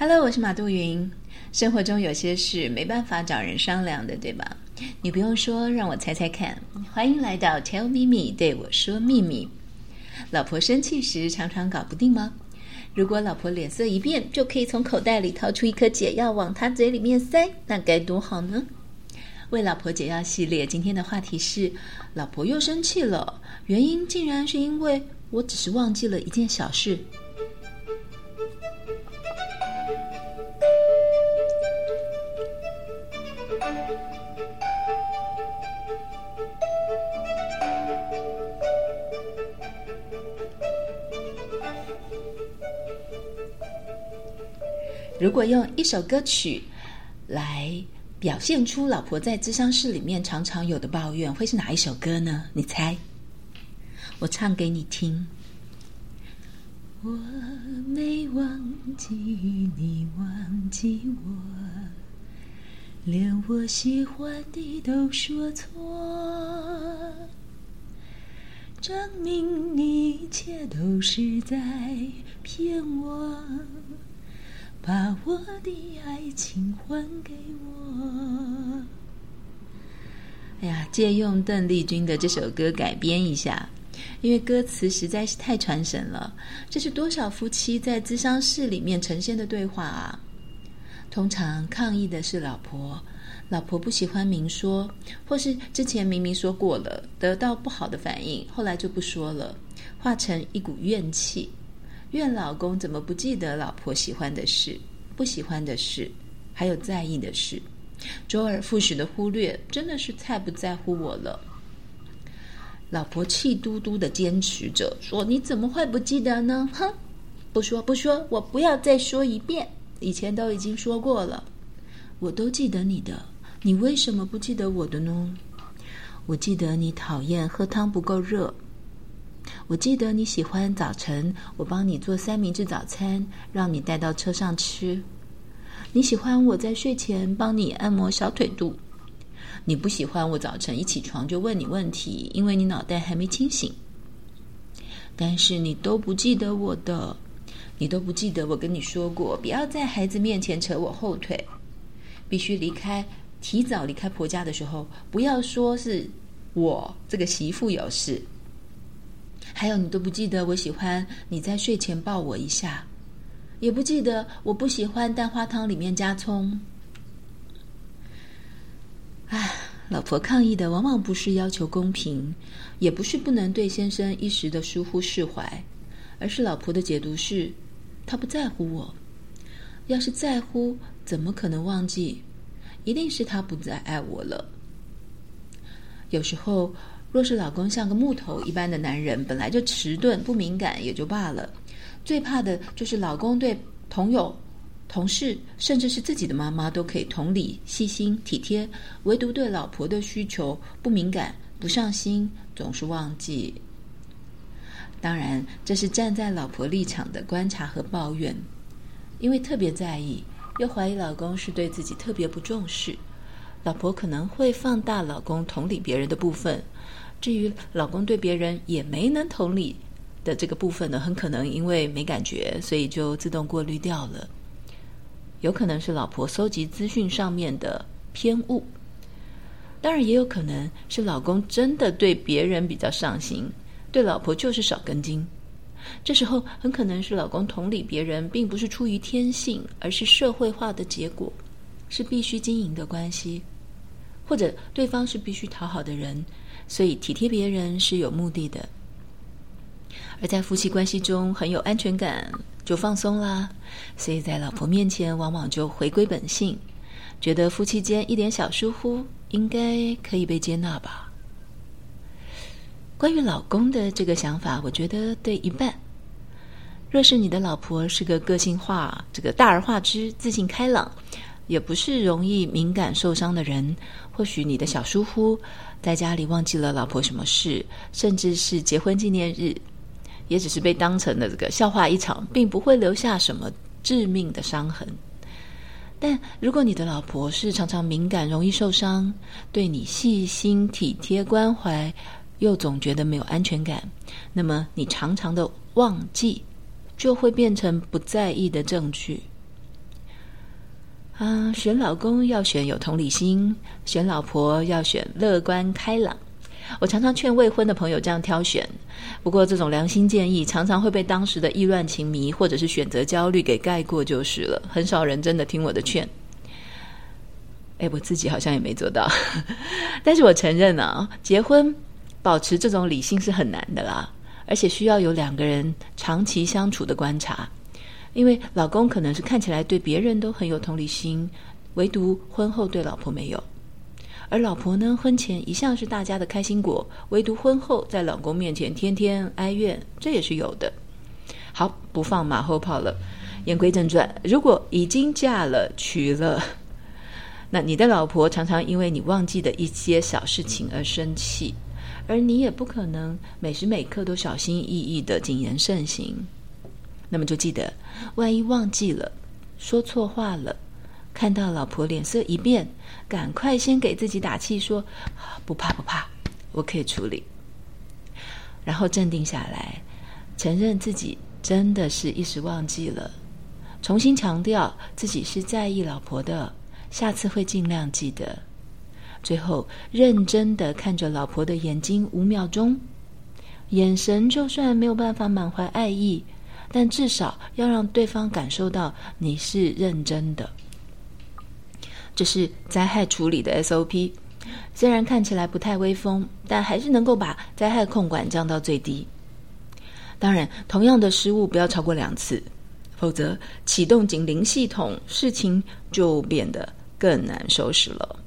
Hello，我是马杜云。生活中有些事没办法找人商量的，对吧？你不用说，让我猜猜看。欢迎来到 Tell Me Me，对我说秘密。老婆生气时常常搞不定吗？如果老婆脸色一变，就可以从口袋里掏出一颗解药往她嘴里面塞，那该多好呢？为老婆解药系列，今天的话题是：老婆又生气了，原因竟然是因为我只是忘记了一件小事。如果用一首歌曲来表现出老婆在智商室里面常常有的抱怨，会是哪一首歌呢？你猜？我唱给你听。我没忘记你，忘记我，连我喜欢的都说错，证明你一切都是在骗我。把我的爱情还给我。哎呀，借用邓丽君的这首歌改编一下，因为歌词实在是太传神了。这是多少夫妻在咨商室里面呈现的对话啊？通常抗议的是老婆，老婆不喜欢明说，或是之前明明说过了，得到不好的反应，后来就不说了，化成一股怨气。怨老公怎么不记得老婆喜欢的事、不喜欢的事，还有在意的事，周而复始的忽略，真的是太不在乎我了。老婆气嘟嘟的坚持着说：“你怎么会不记得呢？哼，不说不说，我不要再说一遍，以前都已经说过了，我都记得你的，你为什么不记得我的呢？我记得你讨厌喝汤不够热。”我记得你喜欢早晨，我帮你做三明治早餐，让你带到车上吃。你喜欢我在睡前帮你按摩小腿肚。你不喜欢我早晨一起床就问你问题，因为你脑袋还没清醒。但是你都不记得我的，你都不记得我跟你说过，不要在孩子面前扯我后腿，必须离开，提早离开婆家的时候，不要说是我这个媳妇有事。还有，你都不记得我喜欢你在睡前抱我一下，也不记得我不喜欢蛋花汤里面加葱。唉，老婆抗议的往往不是要求公平，也不是不能对先生一时的疏忽释怀，而是老婆的解读是，他不在乎我。要是在乎，怎么可能忘记？一定是他不再爱我了。有时候。若是老公像个木头一般的男人，本来就迟钝不敏感也就罢了，最怕的就是老公对朋友、同事，甚至是自己的妈妈都可以同理、细心、体贴，唯独对老婆的需求不敏感、不上心，总是忘记。当然，这是站在老婆立场的观察和抱怨，因为特别在意，又怀疑老公是对自己特别不重视，老婆可能会放大老公同理别人的部分。至于老公对别人也没能同理的这个部分呢，很可能因为没感觉，所以就自动过滤掉了。有可能是老婆搜集资讯上面的偏误，当然也有可能是老公真的对别人比较上心，对老婆就是少根筋。这时候很可能是老公同理别人，并不是出于天性，而是社会化的结果，是必须经营的关系，或者对方是必须讨好的人。所以体贴别人是有目的的，而在夫妻关系中很有安全感，就放松啦。所以在老婆面前，往往就回归本性，觉得夫妻间一点小疏忽应该可以被接纳吧。关于老公的这个想法，我觉得对一半。若是你的老婆是个个性化、这个大而化之、自信开朗，也不是容易敏感受伤的人，或许你的小疏忽。在家里忘记了老婆什么事，甚至是结婚纪念日，也只是被当成了这个笑话一场，并不会留下什么致命的伤痕。但如果你的老婆是常常敏感、容易受伤，对你细心体贴关怀，又总觉得没有安全感，那么你常常的忘记，就会变成不在意的证据。啊，选老公要选有同理心，选老婆要选乐观开朗。我常常劝未婚的朋友这样挑选，不过这种良心建议常常会被当时的意乱情迷或者是选择焦虑给盖过就是了。很少人真的听我的劝。哎，我自己好像也没做到，但是我承认啊，结婚保持这种理性是很难的啦，而且需要有两个人长期相处的观察。因为老公可能是看起来对别人都很有同理心，唯独婚后对老婆没有；而老婆呢，婚前一向是大家的开心果，唯独婚后在老公面前天天哀怨，这也是有的。好，不放马后炮了，言归正传。如果已经嫁了、娶了，那你的老婆常常因为你忘记的一些小事情而生气，而你也不可能每时每刻都小心翼翼的谨言慎行。那么就记得，万一忘记了、说错话了，看到老婆脸色一变，赶快先给自己打气，说：“不怕不怕，我可以处理。”然后镇定下来，承认自己真的是一时忘记了，重新强调自己是在意老婆的，下次会尽量记得。最后，认真的看着老婆的眼睛五秒钟，眼神就算没有办法满怀爱意。但至少要让对方感受到你是认真的，这是灾害处理的 SOP。虽然看起来不太威风，但还是能够把灾害控管降到最低。当然，同样的失误不要超过两次，否则启动警铃系统，事情就变得更难收拾了。